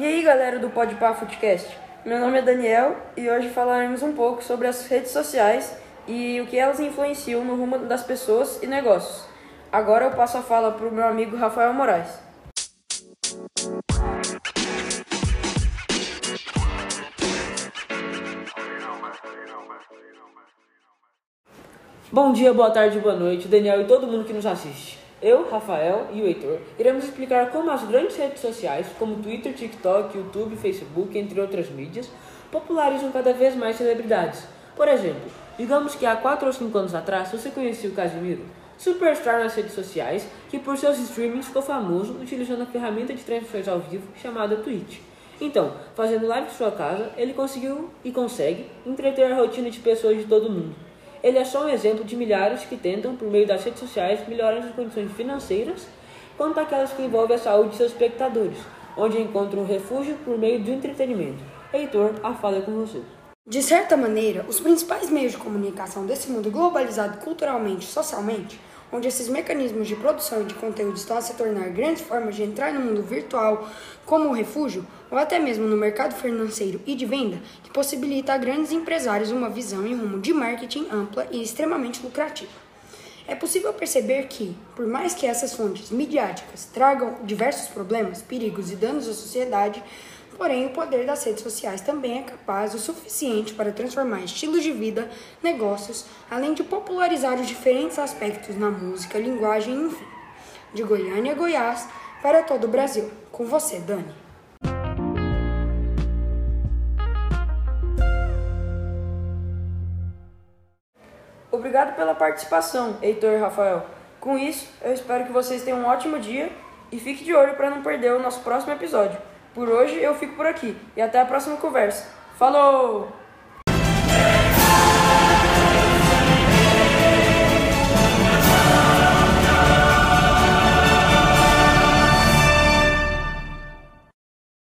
E aí, galera do Podpah Footcast? Meu nome é Daniel e hoje falaremos um pouco sobre as redes sociais e o que elas influenciam no rumo das pessoas e negócios. Agora eu passo a fala para o meu amigo Rafael Moraes. Bom dia, boa tarde, boa noite, Daniel e todo mundo que nos assiste. Eu, Rafael e o Heitor iremos explicar como as grandes redes sociais, como Twitter, TikTok, YouTube, Facebook, entre outras mídias, popularizam cada vez mais celebridades. Por exemplo, digamos que há 4 ou 5 anos atrás você conhecia o Casimiro, superstar nas redes sociais, que por seus streamings ficou famoso utilizando a ferramenta de transmissões ao vivo chamada Twitch. Então, fazendo live em sua casa, ele conseguiu e consegue entreter a rotina de pessoas de todo mundo. Ele é só um exemplo de milhares que tentam, por meio das redes sociais, melhorar as condições financeiras, quanto aquelas que envolvem a saúde de seus espectadores, onde encontram refúgio por meio do entretenimento. Heitor, a fala é com você. De certa maneira, os principais meios de comunicação desse mundo globalizado culturalmente e socialmente, onde esses mecanismos de produção e de conteúdo estão a se tornar grandes formas de entrar no mundo virtual como refúgio, ou até mesmo no mercado financeiro e de venda, que possibilita a grandes empresários uma visão em rumo de marketing ampla e extremamente lucrativa. É possível perceber que, por mais que essas fontes midiáticas tragam diversos problemas, perigos e danos à sociedade, Porém, o poder das redes sociais também é capaz o suficiente para transformar estilos de vida, negócios, além de popularizar os diferentes aspectos na música, linguagem, enfim. De Goiânia a Goiás, para todo o Brasil. Com você, Dani. Obrigado pela participação, Heitor e Rafael. Com isso, eu espero que vocês tenham um ótimo dia e fique de olho para não perder o nosso próximo episódio. Por hoje eu fico por aqui e até a próxima conversa. Falou!